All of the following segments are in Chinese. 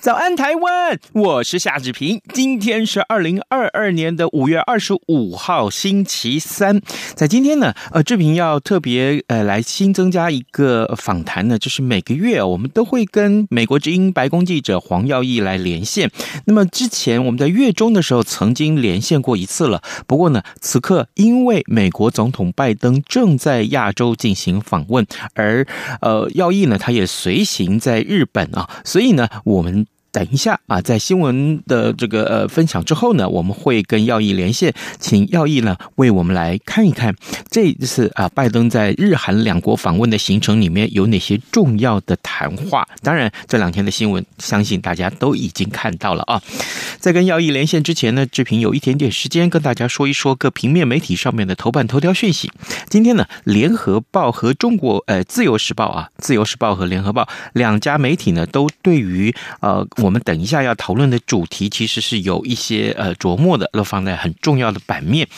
早安，台湾！我是夏志平。今天是二零二二年的五月二十五号，星期三。在今天呢，呃，志平要特别呃来新增加一个访谈呢，就是每个月我们都会跟美国之音白宫记者黄耀毅来连线。那么之前我们在月中的时候曾经连线过一次了，不过呢，此刻因为美国总统拜登正在亚洲进行访问，而呃耀毅呢他也随行在日本啊，所以呢我们。等一下啊，在新闻的这个呃分享之后呢，我们会跟耀毅连线，请耀毅呢为我们来看一看这一次啊拜登在日韩两国访问的行程里面有哪些重要的谈话。当然，这两天的新闻相信大家都已经看到了啊。在跟耀毅连线之前呢，志平有一点点时间跟大家说一说各平面媒体上面的头版头条讯息。今天呢，联合报和中国呃自由时报啊，自由时报和联合报两家媒体呢都对于呃。我们等一下要讨论的主题其实是有一些呃琢磨的，都放在很重要的版面。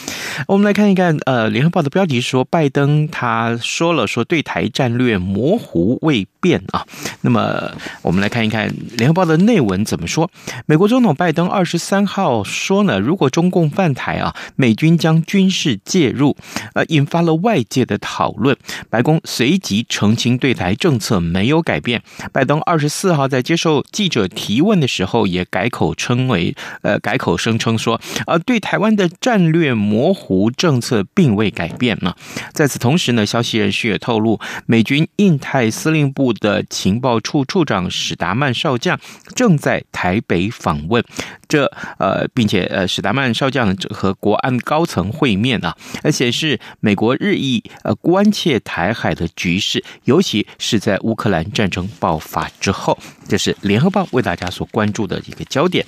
我们来看一看，呃，《联合报》的标题说，拜登他说了说对台战略模糊未变啊。那么我们来看一看《联合报》的内文怎么说。美国总统拜登二十三号说呢，如果中共犯台啊，美军将军事介入，呃，引发了外界的讨论。白宫随即澄清对台政策没有改变。拜登二十四号在接受记者提。问的时候也改口称为，呃，改口声称说，呃，对台湾的战略模糊政策并未改变呢。在此同时呢，消息人士也透露，美军印太司令部的情报处处长史达曼少将正在台北访问。这呃，并且呃，史达曼少将和国安高层会面啊，而且是美国日益呃关切台海的局势，尤其是在乌克兰战争爆发之后。这是联合报为。大家所关注的一个焦点。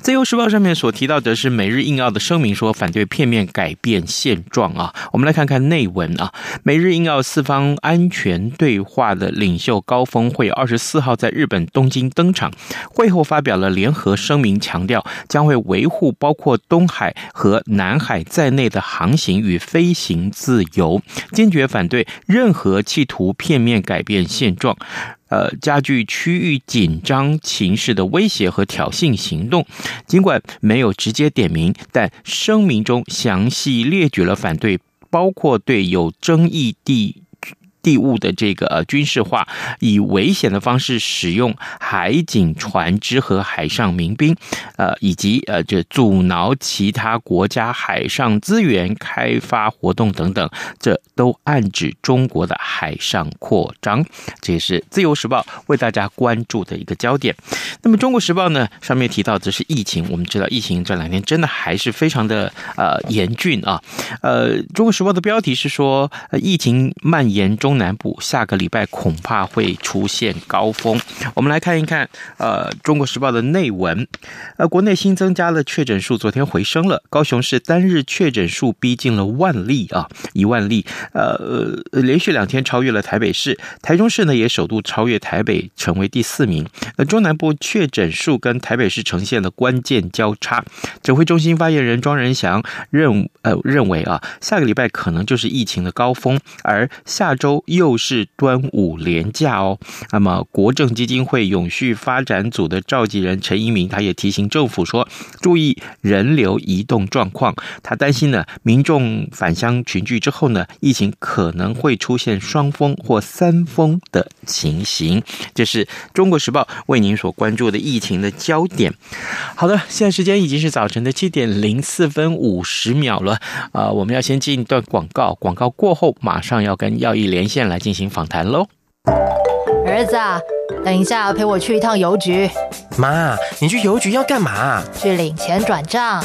自由时报上面所提到的是美日印澳的声明，说反对片面改变现状啊。我们来看看内文啊。美日印澳四方安全对话的领袖高峰会二十四号在日本东京登场，会后发表了联合声明，强调将会维护包括东海和南海在内的航行与飞行自由，坚决反对任何企图片面改变现状。呃，加剧区域紧张情势的威胁和挑衅行动，尽管没有直接点名，但声明中详细列举了反对，包括对有争议地。地物的这个军事化，以危险的方式使用海警船只和海上民兵，呃，以及呃这阻挠其他国家海上资源开发活动等等，这都暗指中国的海上扩张。这也是自由时报为大家关注的一个焦点。那么中国时报呢，上面提到的是疫情，我们知道疫情这两天真的还是非常的呃严峻啊。呃，中国时报的标题是说，呃，疫情蔓延中。中南部下个礼拜恐怕会出现高峰。我们来看一看，呃，《中国时报》的内文。呃，国内新增加了确诊数，昨天回升了。高雄市单日确诊数逼近了万例啊，一万例。呃，连续两天超越了台北市，台中市呢也首度超越台北，成为第四名。那，中南部确诊数跟台北市呈现了关键交叉。指挥中心发言人庄人祥认呃认为啊，下个礼拜可能就是疫情的高峰，而下周。又是端午连假哦，那么国政基金会永续发展组的召集人陈一鸣，他也提醒政府说，注意人流移动状况。他担心呢，民众返乡群聚之后呢，疫情可能会出现双峰或三峰的情形。这是中国时报为您所关注的疫情的焦点。好的，现在时间已经是早晨的七点零四分五十秒了啊，我们要先进一段广告，广告过后马上要跟耀毅连线。现来进行访谈喽，儿子啊，等一下陪我去一趟邮局。妈，你去邮局要干嘛？去领钱转账。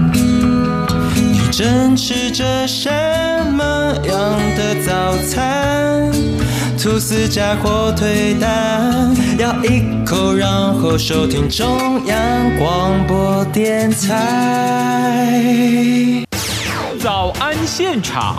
正吃着什么样的早餐？吐司加火腿蛋，咬一口，然后收听中央广播电台。早安现场。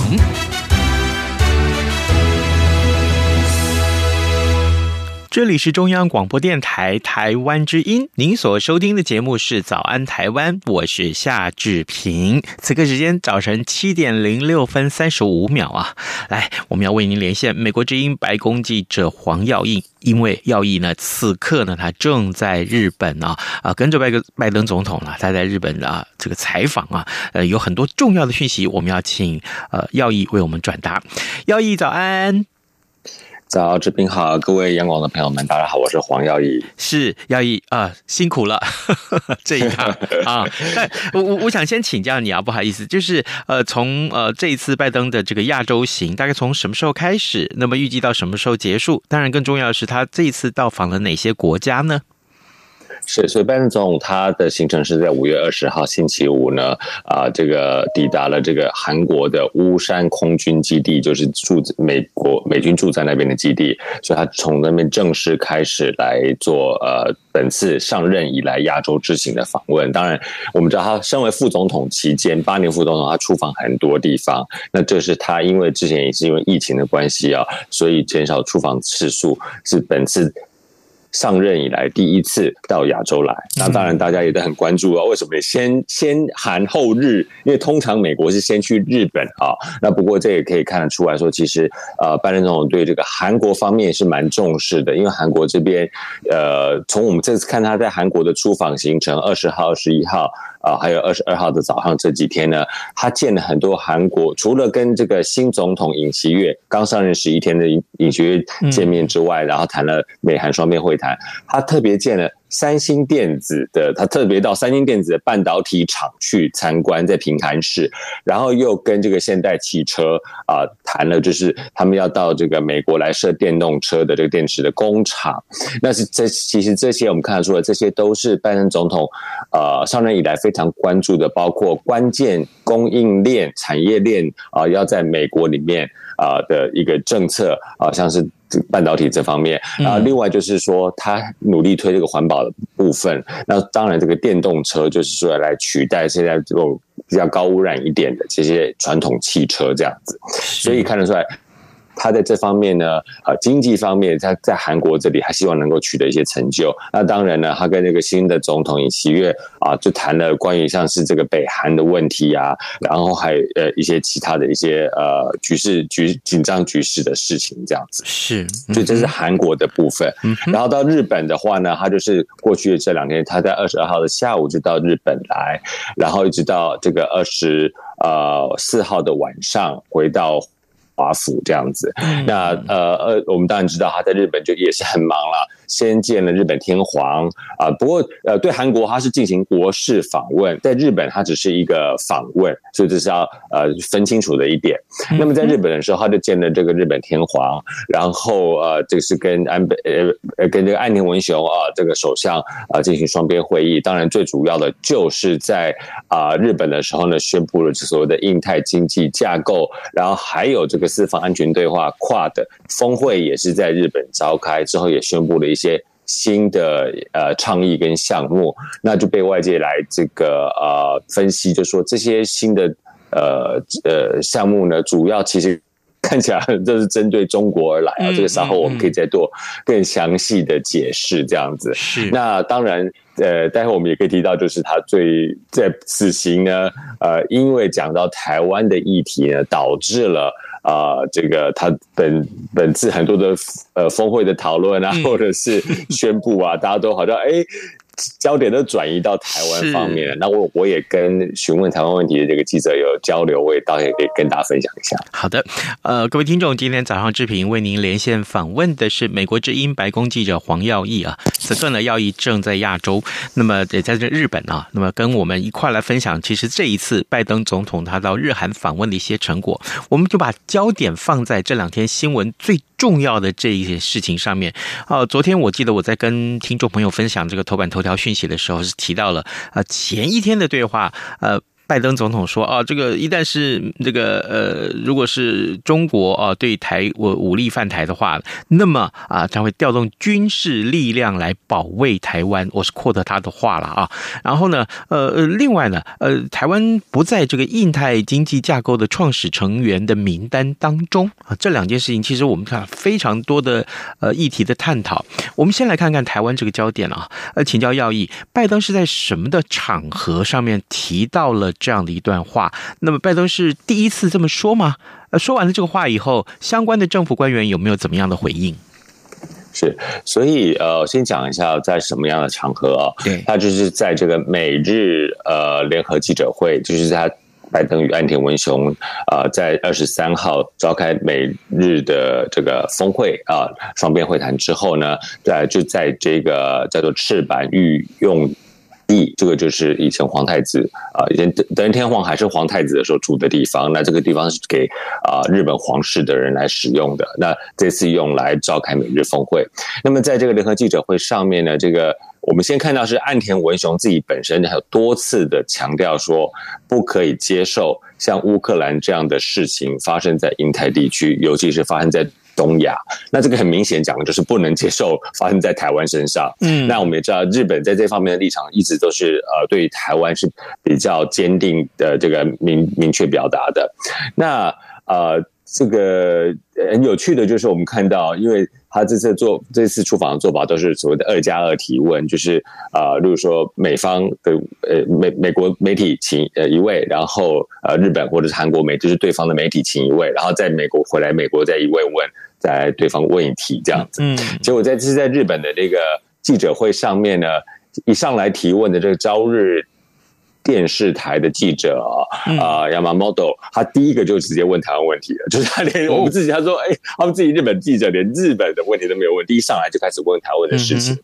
这里是中央广播电台台湾之音，您所收听的节目是《早安台湾》，我是夏志平。此刻时间早晨七点零六分三十五秒啊，来，我们要为您连线美国之音白宫记者黄耀毅，因为耀毅呢，此刻呢，他正在日本啊啊，跟着拜个拜登总统呢，他在日本啊这个采访啊，呃，有很多重要的讯息，我们要请呃耀毅为我们转达。耀毅早安。早，志斌好，各位央广的朋友们，大家好，我是黄耀义，是耀义啊，辛苦了 这一趟 啊。但我我我想先请教你啊，不好意思，就是呃，从呃这一次拜登的这个亚洲行，大概从什么时候开始？那么预计到什么时候结束？当然，更重要的是，他这一次到访了哪些国家呢？是，所以拜登总统他的行程是在五月二十号星期五呢，啊，这个抵达了这个韩国的乌山空军基地，就是驻美国美军驻在那边的基地，所以他从那边正式开始来做呃本次上任以来亚洲之行的访问。当然，我们知道他身为副总统期间八年副总统，他出访很多地方，那这是他因为之前也是因为疫情的关系啊，所以减少出访次数，是本次。上任以来第一次到亚洲来，那当然大家也都很关注啊。为什么先先韩后日？因为通常美国是先去日本啊。那不过这也可以看得出来说，其实呃，拜登总统对这个韩国方面是蛮重视的。因为韩国这边呃，从我们这次看他在韩国的出访行程，二十号、二十一号。啊，还有二十二号的早上这几天呢，他见了很多韩国，除了跟这个新总统尹锡悦刚上任十一天的尹尹锡悦见面之外，然后谈了美韩双边会谈，他特别见了。三星电子的，他特别到三星电子的半导体厂去参观，在平潭市，然后又跟这个现代汽车啊谈了，就是他们要到这个美国来设电动车的这个电池的工厂。那是这其实这些我们看得出来，这些都是拜登总统呃上任以来非常关注的，包括关键供应链、产业链啊，要在美国里面啊的一个政策啊，像是。半导体这方面，然后另外就是说，他努力推这个环保的部分。那当然，这个电动车就是说来取代现在这种比较高污染一点的这些传统汽车这样子，所以看得出来。他在这方面呢，呃，经济方面，他在韩国这里，还希望能够取得一些成就。那当然呢，他跟那个新的总统尹锡悦啊，就谈了关于像是这个北韩的问题啊，然后还有呃一些其他的一些呃局势局紧张局势的事情，这样子。是，所以这是韩国的部分。嗯，然后到日本的话呢，他就是过去的这两天，他在二十二号的下午就到日本来，然后一直到这个二十呃四号的晚上回到。华府这样子，那呃呃，我们当然知道他在日本就也是很忙了。先见了日本天皇啊，不过呃，对韩国他是进行国事访问，在日本他只是一个访问，所以这是要呃分清楚的一点。那么在日本的时候，他就见了这个日本天皇，然后呃，这个是跟安倍呃呃跟这个岸田文雄啊这个首相啊进行双边会议。当然，最主要的就是在啊日本的时候呢，宣布了所谓的印太经济架构，然后还有这个四方安全对话 QUAD 峰会也是在日本召开之后，也宣布了一些。些新的呃倡议跟项目，那就被外界来这个呃分析，就说这些新的呃呃项目呢，主要其实。看起来这是针对中国而来啊，这个稍后我们可以再做更详细的解释，这样子。是。那当然，呃，待会我们也可以提到，就是他最在此行呢，呃，因为讲到台湾的议题呢，导致了啊、呃，这个他本本次很多的呃峰会的讨论啊，或者是宣布啊，大家都好像哎。焦点都转移到台湾方面了，那我我也跟询问台湾问题的这个记者有交流，我也倒也可以跟大家分享一下。好的，呃，各位听众，今天早上志平为您连线访问的是美国之音白宫记者黄耀义啊。此刻呢，耀义正在亚洲，那么也在这日本啊，那么跟我们一块来分享，其实这一次拜登总统他到日韩访问的一些成果，我们就把焦点放在这两天新闻最重要的这一些事情上面。啊，昨天我记得我在跟听众朋友分享这个头版头条讯息的时候，是提到了啊前一天的对话，呃。拜登总统说：“啊，这个一旦是这个呃，如果是中国啊对台我武力犯台的话，那么啊，他会调动军事力量来保卫台湾。我是 quote 他的话了啊。然后呢，呃呃，另外呢，呃，台湾不在这个印太经济架构的创始成员的名单当中啊。这两件事情其实我们看非常多的呃议题的探讨。我们先来看看台湾这个焦点啊。呃，请教要义，拜登是在什么的场合上面提到了？”这样的一段话，那么拜登是第一次这么说吗？呃，说完了这个话以后，相关的政府官员有没有怎么样的回应？是，所以呃，先讲一下在什么样的场合啊？对，他就是在这个美日呃联合记者会，就是他拜登与岸田文雄啊、呃，在二十三号召开美日的这个峰会啊、呃，双边会谈之后呢，在就在这个叫做赤坂御用。这个就是以前皇太子啊，以前德仁天皇还是皇太子的时候住的地方。那这个地方是给啊日本皇室的人来使用的。那这次用来召开美日峰会。那么在这个联合记者会上面呢，这个我们先看到是岸田文雄自己本身还有多次的强调说，不可以接受像乌克兰这样的事情发生在印太地区，尤其是发生在。东亚，那这个很明显讲的就是不能接受发生在台湾身上。嗯，那我们也知道，日本在这方面的立场一直都是呃，对台湾是比较坚定的，这个明明确表达的。那呃，这个很有趣的就是我们看到，因为他这次做这次出访的做法都是所谓的二加二提问，就是啊，例如说美方的呃美美国媒体请呃一位，然后呃日本或者是韩国媒就是对方的媒体请一位，然后在美国回来美国再一位问。在对方问一题这样子，嗯，结果在这是在日本的这个记者会上面呢，一上来提问的这个朝日电视台的记者啊，啊，Yamamoto，他第一个就直接问台湾问题了，就是他连我们自己，他说，哎，他们自己日本记者连日本的问题都没有问，第一上来就开始问台湾的事情，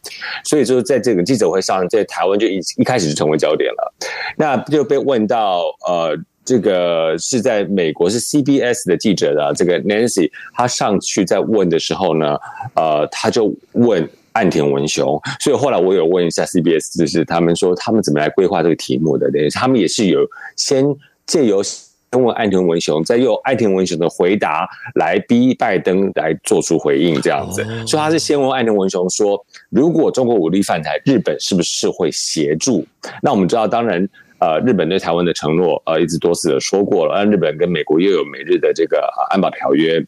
所以说在这个记者会上，在台湾就一一开始就成为焦点了，那就被问到呃。这个是在美国是 CBS 的记者的这个 Nancy，他上去在问的时候呢，呃，他就问岸田文雄，所以后来我有问一下 CBS，就是他们说他们怎么来规划这个题目的，等于他们也是有先借由先问岸田文雄，再用岸田文雄的回答来逼拜登来做出回应，这样子，所以他是先问岸田文雄说，如果中国武力犯台，日本是不是会协助？那我们知道，当然。呃，日本对台湾的承诺，呃，一直多次的说过了。而日本跟美国又有美日的这个安保条约。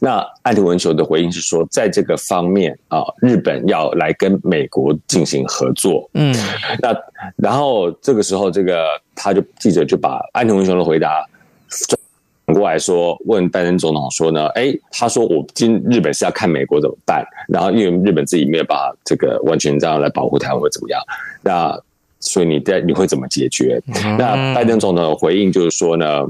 那岸田文雄的回应是说，在这个方面啊，日本要来跟美国进行合作。嗯，那然后这个时候，这个他就记者就把岸田文雄的回答转过来说，问拜登总统说呢，哎，他说我今日本是要看美国怎么办，然后因为日本自己没有办法这个完全这样来保护台湾，会怎么样？那。所以你在你会怎么解决？那拜登总统的回应就是说呢，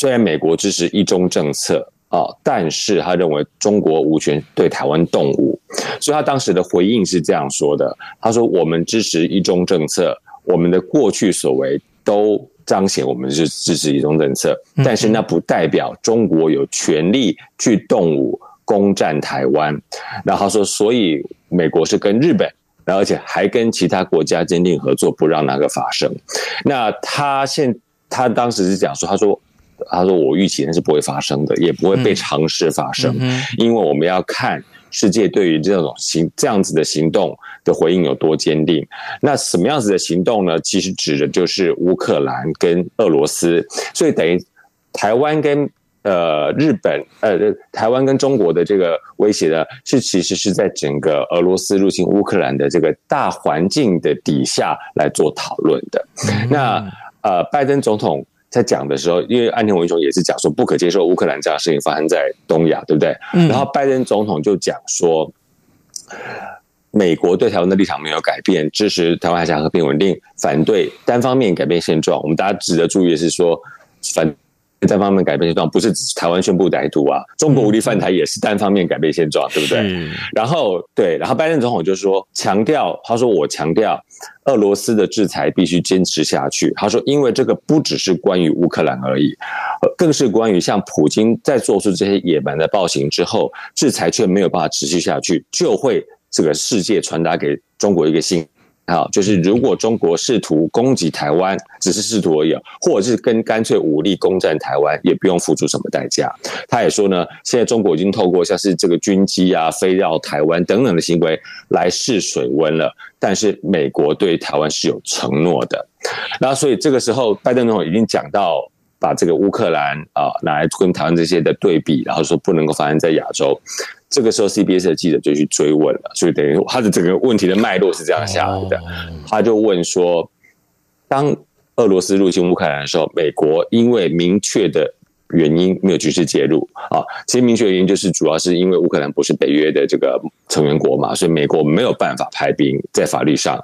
虽然美国支持一中政策啊，但是他认为中国无权对台湾动武，所以他当时的回应是这样说的：他说我们支持一中政策，我们的过去所为都彰显我们是支持一中政策，但是那不代表中国有权利去动武攻占台湾。然后他说，所以美国是跟日本。而且还跟其他国家坚定合作，不让那个发生。那他现他当时是讲说，他说，他说我预期那是不会发生的，也不会被尝试发生，因为我们要看世界对于这种行这样子的行动的回应有多坚定。那什么样子的行动呢？其实指的就是乌克兰跟俄罗斯，所以等于台湾跟。呃，日本呃，台湾跟中国的这个威胁呢，是其实是在整个俄罗斯入侵乌克兰的这个大环境的底下来做讨论的。嗯、那呃，拜登总统在讲的时候，因为岸田文雄也是讲说不可接受乌克兰这样的事情发生在东亚，对不对？嗯、然后拜登总统就讲说，美国对台湾的立场没有改变，支持台湾海峡和平稳定，反对单方面改变现状。我们大家值得注意的是说，反。单方面改变现状，不是只是台湾宣布台独啊，中国无力犯台也是单方面改变现状，对不对？然后对，然后拜登总统就说强调，他说我强调，俄罗斯的制裁必须坚持下去。他说，因为这个不只是关于乌克兰而已，更是关于像普京在做出这些野蛮的暴行之后，制裁却没有办法持续下去，就会这个世界传达给中国一个信。好，就是如果中国试图攻击台湾，只是试图而已，或者是跟干脆武力攻占台湾，也不用付出什么代价。他也说呢，现在中国已经透过像是这个军机啊飞绕台湾等等的行为来试水温了，但是美国对台湾是有承诺的。那所以这个时候，拜登总统已经讲到。把这个乌克兰啊来跟台湾这些的对比，然后说不能够发生在亚洲。这个时候，CBS 的记者就去追问了，所以等于他的整个问题的脉络是这样下来的。他就问说，当俄罗斯入侵乌克兰的时候，美国因为明确的原因没有军事介入啊。其实明确原因就是主要是因为乌克兰不是北约的这个成员国嘛，所以美国没有办法派兵在法律上。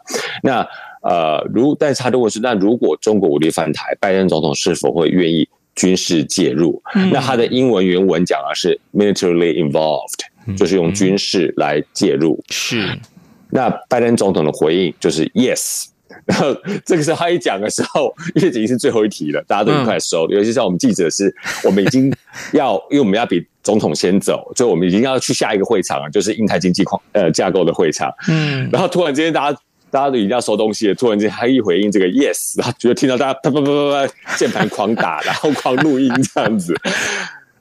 那呃，如但是他的问是，那如果中国武力犯台，拜登总统是否会愿意军事介入？嗯、那他的英文原文讲的是 militarily involved，、嗯、就是用军事来介入。是，那拜登总统的回应就是 yes。然后这个时候他一讲的时候，因为已经是最后一题了，大家都快收了。嗯、尤其像我们记者是，我们已经要，因为我们要比总统先走，所以我们已经要去下一个会场了，就是印太经济框呃架构的会场。嗯，然后突然之间大家。大家都已经要收东西了，突然间他一回应这个 yes，然后就听到大家啪啪啪啪啪键盘狂打，然后狂录音这样子。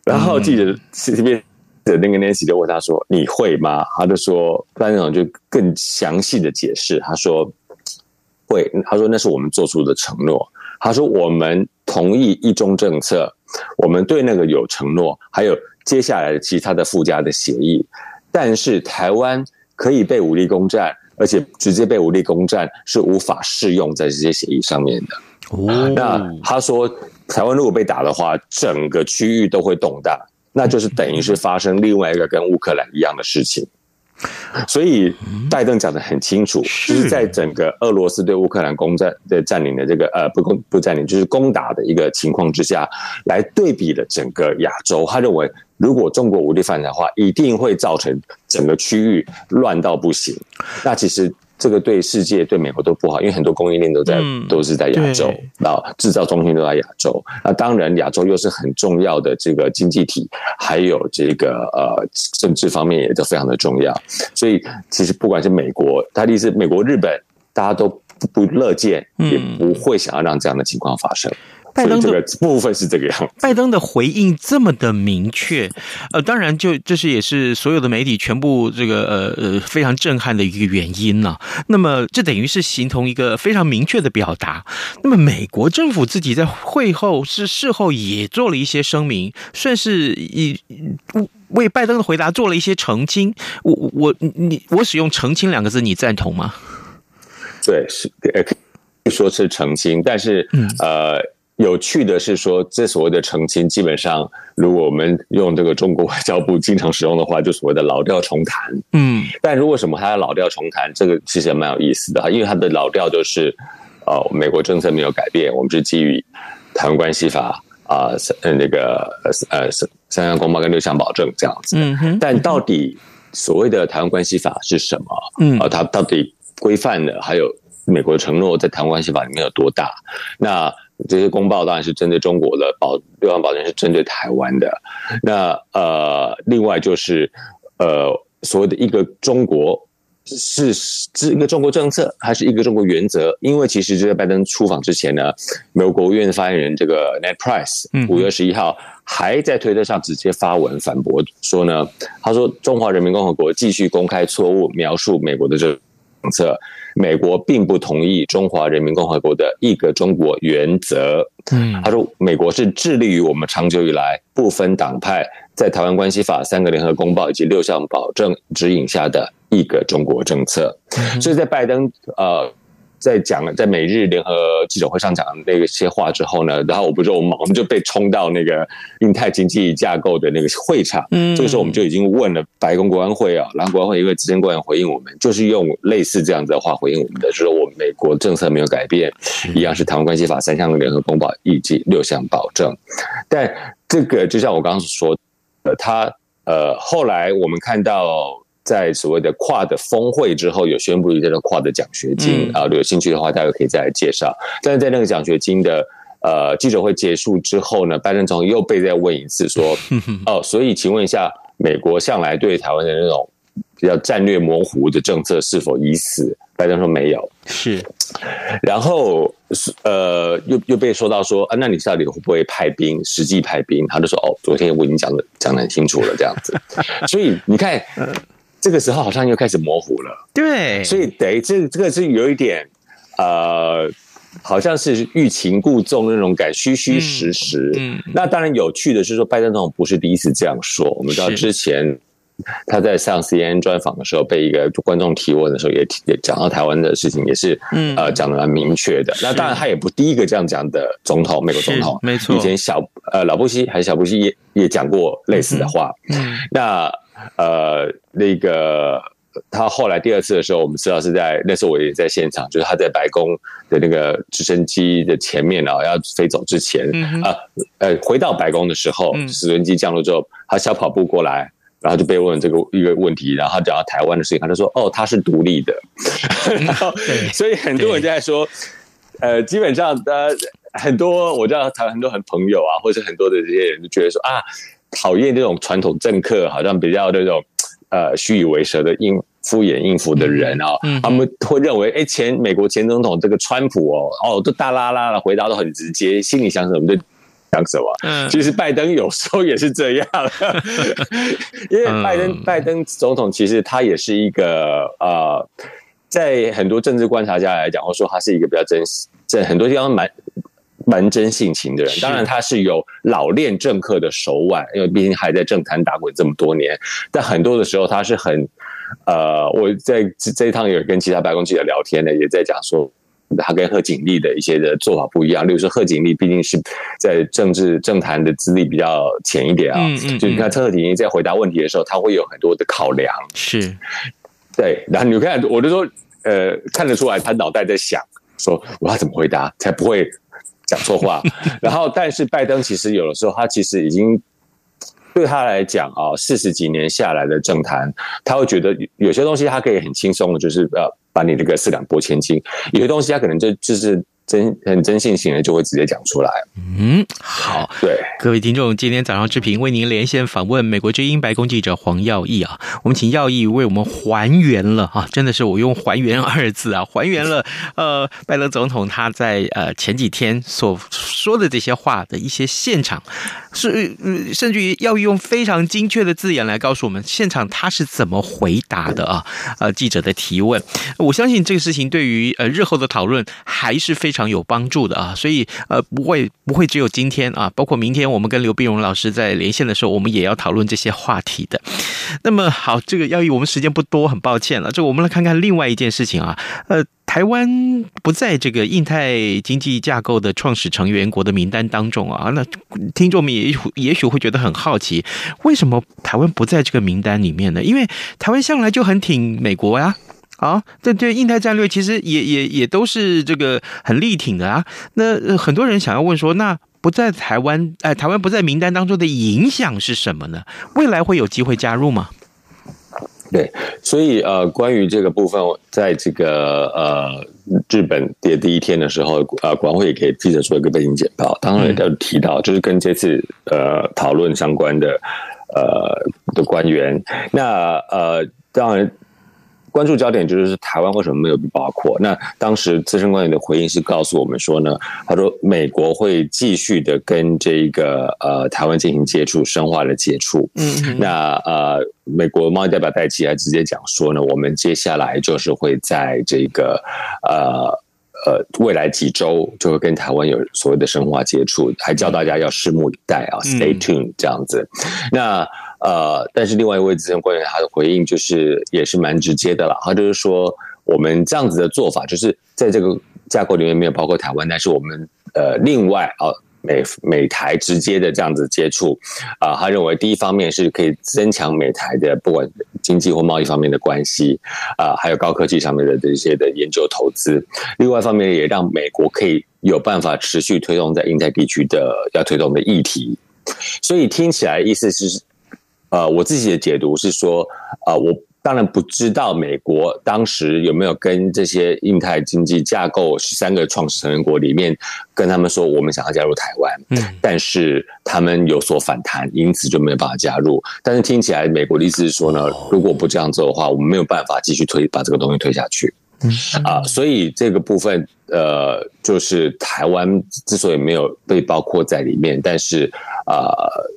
然后记者这边的那个 Nancy 就问他说：“你会吗？”他就说：“班长就更详细的解释，他说会，他说那是我们做出的承诺。他说我们同意一中政策，我们对那个有承诺，还有接下来的其他的附加的协议。但是台湾可以被武力攻占。”而且直接被武力攻占是无法适用在这些协议上面的。哦，那他说，台湾如果被打的话，整个区域都会动荡，那就是等于是发生另外一个跟乌克兰一样的事情。所以拜登讲的很清楚，就是在整个俄罗斯对乌克兰攻占的占领的这个呃不攻不占领，就是攻打的一个情况之下，来对比了整个亚洲。他认为，如果中国武力犯台的话，一定会造成整个区域乱到不行。那其实。这个对世界、对美国都不好，因为很多供应链都在、嗯、都是在亚洲，然后制造中心都在亚洲。那当然，亚洲又是很重要的这个经济体，还有这个呃政治方面也都非常的重要。所以，其实不管是美国，他的意思，美国、日本，大家都不不乐见，也不会想要让这样的情况发生。拜登这个部分是这个样，拜登的回应这么的明确，呃，当然就这是也是所有的媒体全部这个呃呃非常震撼的一个原因呢、啊。那么这等于是形同一个非常明确的表达。那么美国政府自己在会后是事后也做了一些声明，算是以为拜登的回答做了一些澄清。我我你我使用澄清两个字，你赞同吗？对，是可以说是澄清，但是、嗯、呃。有趣的是说，这所谓的澄清，基本上如果我们用这个中国外交部经常使用的话，就所谓的老调重弹。嗯，但如果什么它的老调重弹，这个其实也蛮有意思的哈，因为它的老调就是，哦，美国政策没有改变，我们是基于台湾关系法啊，呃，那个呃三三项公报跟六项保证这样子。嗯哼。但到底所谓的台湾关系法是什么？嗯啊，它到底规范的还有美国的承诺在台湾关系法里面有多大？那这些公报当然是针对中国的，保六项保证是针对台湾的。那呃，另外就是呃，所谓的一个中国是是一个中国政策，还是一个中国原则？因为其实就在拜登出访之前呢，美国国务院的发言人这个 Net Price，五月十一号还在推特上直接发文反驳说呢，他说中华人民共和国继续公开错误描述美国的这政策，美国并不同意中华人民共和国的一个中国原则。嗯，他说美国是致力于我们长久以来不分党派在台湾关系法三个联合公报以及六项保证指引下的。一个中国政策，所以在拜登呃在讲了在美日联合记者会上讲的那些话之后呢，然后我不是我们我们就被冲到那个印太经济架构的那个会场，嗯，这个时候我们就已经问了白宫国安会啊，然后国安会一位资深官员回应我们，就是用类似这样子的话回应我们的，就是说我们美国政策没有改变，一样是台湾关系法三项的联合公报以及六项保证，但这个就像我刚刚所说的，他呃后来我们看到。在所谓的跨的峰会之后，有宣布一个跨的奖学金啊，如果有兴趣的话，大家可以再来介绍。但是在那个奖学金的呃记者会结束之后呢，拜登总统又被再问一次说，哦，所以请问一下，美国向来对台湾的那种比较战略模糊的政策是否已死？拜登说没有，是。然后呃，又又被说到说啊，那你到底会不会派兵？实际派兵？他就说哦，昨天我已经讲的讲的很清楚了，这样子。所以你看。这个时候好像又开始模糊了，对，所以等于这这个是有一点，呃，好像是欲擒故纵那种感，虚虚实实。嗯，嗯，那当然有趣的是说，拜登总统不是第一次这样说。我们知道之前他在上 CNN 专访的时候，被一个观众提问的时候，也也讲到台湾的事情，也是嗯呃讲的蛮明确的。那当然他也不第一个这样讲的总统，美国总统没错，以前小呃老布希还是小布希也也讲过类似的话。嗯，嗯那。呃，那个他后来第二次的时候，我们知道是在那时候我也在现场，就是他在白宫的那个直升机的前面啊，要飞走之前啊，呃，回到白宫的时候，直升机降落之后，他小跑步过来，然后就被问这个一个问题，然后讲到台湾的事情，他就说：“哦，他是独立的。”然后，所以很多人在说，呃，基本上呃，很多我知道台湾很多很朋友啊，或者很多的这些人就觉得说啊。讨厌这种传统政客，好像比较那种呃虚以为蛇的应敷衍应付的人啊、哦，嗯嗯、他们会认为，哎，前美国前总统这个川普哦，哦，都大拉拉的回答都很直接，心里想什么就讲什么。嗯，其实拜登有时候也是这样，因为拜登、嗯、拜登总统其实他也是一个呃，在很多政治观察家来讲，或说他是一个比较真实，在很多地方蛮。蛮真性情的人，当然他是有老练政客的手腕，因为毕竟还在政坛打滚这么多年。但很多的时候，他是很呃，我在这一趟有跟其他白宫记者聊天呢，也在讲说他跟贺锦丽的一些的做法不一样。例如说，贺锦丽毕竟是在政治政坛的资历比较浅一点啊，嗯嗯嗯，就你看贺锦丽在回答问题的时候，他会有很多的考量，是对。然后你看，我就说，呃，看得出来他脑袋在想，说我要怎么回答才不会。讲错话，然后但是拜登其实有的时候他其实已经对他来讲啊，四十几年下来的政坛，他会觉得有些东西他可以很轻松的，就是呃把你这个四两拨千斤，有些东西他可能就就是。真很真性情的就会直接讲出来。嗯，好，对。各位听众，今天早上志平为您连线访问美国之音白宫记者黄耀义啊，我们请耀义为我们还原了啊，真的是我用“还原”二字啊，还原了呃拜登总统他在呃前几天所说的这些话的一些现场，是甚至于要用非常精确的字眼来告诉我们现场他是怎么回答的啊，呃记者的提问，我相信这个事情对于呃日后的讨论还是非常。非常有帮助的啊，所以呃不会不会只有今天啊，包括明天我们跟刘碧荣老师在连线的时候，我们也要讨论这些话题的。那么好，这个要以我们时间不多，很抱歉了。这我们来看看另外一件事情啊，呃，台湾不在这个印太经济架构的创始成员国的名单当中啊。那听众们也也许会觉得很好奇，为什么台湾不在这个名单里面呢？因为台湾向来就很挺美国呀。这对印太战略其实也也也都是这个很力挺的啊。那很多人想要问说，那不在台湾，哎，台湾不在名单当中的影响是什么呢？未来会有机会加入吗？对，所以呃，关于这个部分，在这个呃日本的第一天的时候，呃，国安会也给记者做一个背景简报，当然也都提到，就是跟这次呃讨论相关的呃的官员，那呃当然。关注焦点就是台湾为什么没有被包括？那当时资深官员的回应是告诉我们说呢，他说美国会继续的跟这个呃台湾进行接触，深化的接触。嗯，那呃美国贸易代表戴奇还直接讲说呢，我们接下来就是会在这个呃。呃，未来几周就会跟台湾有所谓的深化接触，还叫大家要拭目以待啊，Stay tuned 这样子。嗯、那呃，但是另外一位资深官员他的回应就是也是蛮直接的了，他就是说我们这样子的做法，就是在这个架构里面没有包括台湾，但是我们呃另外啊。美美台直接的这样子接触，啊、他认为第一方面是可以增强美台的不管经济或贸易方面的关系，啊、还有高科技上面的这些的研究投资。另外一方面也让美国可以有办法持续推动在印太地区的要推动的议题。所以听起来意思是，呃，我自己的解读是说，啊、呃，我。当然不知道美国当时有没有跟这些印太经济架构十三个创始成员国里面跟他们说，我们想要加入台湾，嗯，但是他们有所反弹，因此就没有办法加入。但是听起来美国的意思是说呢，如果不这样做的话，我们没有办法继续推把这个东西推下去，嗯啊，所以这个部分呃，就是台湾之所以没有被包括在里面，但是啊。呃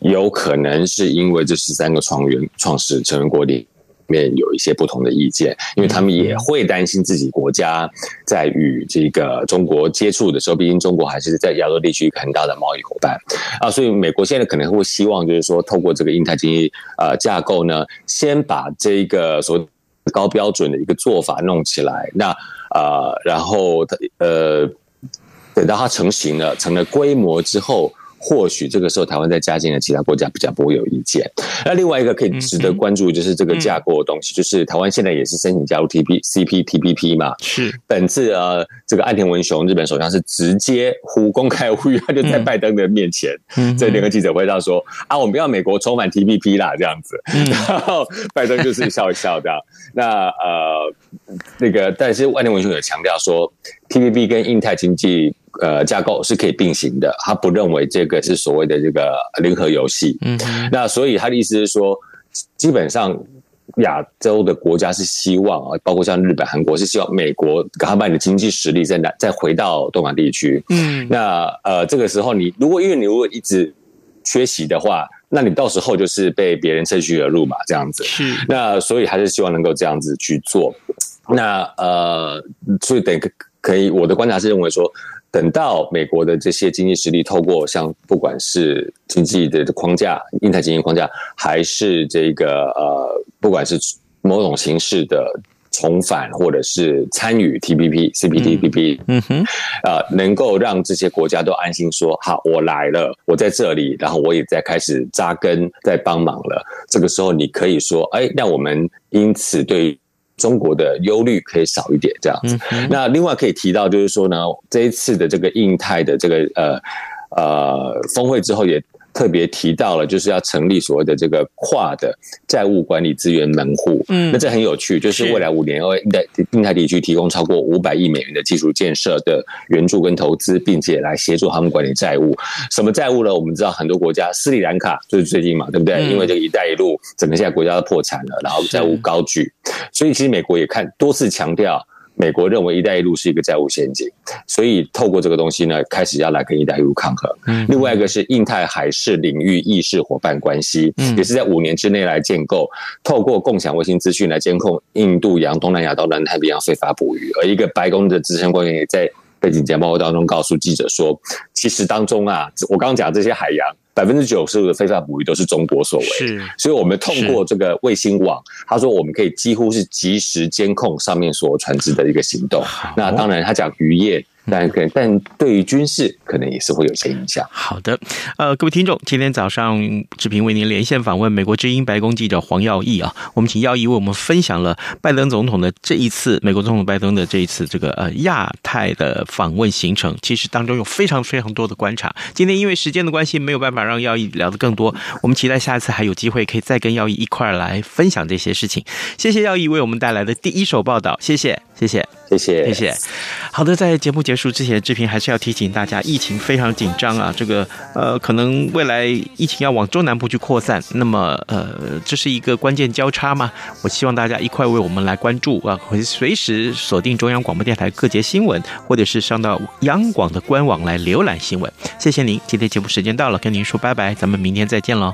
有可能是因为这十三个创员创始成员国里面有一些不同的意见，因为他们也会担心自己国家在与这个中国接触的时候，毕竟中国还是在亚洲地区很大的贸易伙伴啊，所以美国现在可能会希望就是说，透过这个印太经济呃架构呢，先把这个所谓高标准的一个做法弄起来，那呃，然后呃，等到它成型了，成了规模之后。或许这个时候台湾在加进来，其他国家比较不会有意见。那另外一个可以值得关注，就是这个架构的东西，就是台湾现在也是申请加入 T P C P T P P 嘛。是。本次呃，这个岸田文雄日本首相是直接呼公开呼吁，他就在拜登的面前，在那个记者会上说啊，我们要美国重返 T P P 啦，这样子。然后 拜登就是笑一笑这样。那呃，那个但是岸田文雄有强调说，T P P 跟印太经济。呃，架构是可以并行的，他不认为这个是所谓的这个零和游戏。嗯，那所以他的意思是说，基本上亚洲的国家是希望啊，包括像日本、韩国，是希望美国赶快把你的经济实力再拿再回到东亚地区。嗯，那呃，这个时候你如果因为你如果一直缺席的话，那你到时候就是被别人趁虚而入嘛，这样子。是，那所以还是希望能够这样子去做。那呃，所以等可以，我的观察是认为说。等到美国的这些经济实力透过像不管是经济的框架、印太经济框架，还是这个呃，不管是某种形式的重返或者是参与 TPP、CPTPP，嗯哼，啊，能够让这些国家都安心说好，我来了，我在这里，然后我也在开始扎根，在帮忙了。这个时候，你可以说，哎，那我们因此对。中国的忧虑可以少一点，这样子。那另外可以提到，就是说呢，这一次的这个印太的这个呃呃峰会之后也。特别提到了，就是要成立所谓的这个跨的债务管理资源门户。嗯，那这很有趣，就是未来五年为印太印太地区提供超过五百亿美元的基础建设的援助跟投资，并且来协助他们管理债务。什么债务呢？我们知道很多国家，斯里兰卡就是最近嘛，对不对？嗯、因为这个“一带一路”，整个现在国家都破产了，然后债务高举，所以其实美国也看多次强调。美国认为“一带一路”是一个债务陷阱，所以透过这个东西呢，开始要来跟“一带一路”抗衡。嗯，另外一个是印太海事领域意识伙伴关系，嗯，也是在五年之内来建构，透过共享卫星资讯来监控印度洋、东南亚到南太平洋非法捕鱼。而一个白宫的资深官员也在背景简报当中告诉记者说，其实当中啊，我刚刚讲这些海洋。百分之九十五的非法捕鱼都是中国所为，是，所以我们通过这个卫星网，他说我们可以几乎是及时监控上面所有船只的一个行动。那当然，他讲渔业。但可但对于军事可能也是会有些影响。好的，呃，各位听众，今天早上志平为您连线访问美国之音白宫记者黄耀毅啊，我们请耀毅为我们分享了拜登总统的这一次美国总统拜登的这一次这个呃亚太的访问行程，其实当中有非常非常多的观察。今天因为时间的关系，没有办法让耀毅聊得更多，我们期待下一次还有机会可以再跟耀毅一块儿来分享这些事情。谢谢耀毅为我们带来的第一手报道，谢谢。谢谢。谢谢，谢谢。好的，在节目结束之前，志平还是要提醒大家，疫情非常紧张啊。这个呃，可能未来疫情要往中南部去扩散，那么呃，这是一个关键交叉嘛。我希望大家一块为我们来关注啊，会随时锁定中央广播电台各节新闻，或者是上到央广的官网来浏览新闻。谢谢您，今天节目时间到了，跟您说拜拜，咱们明天再见喽。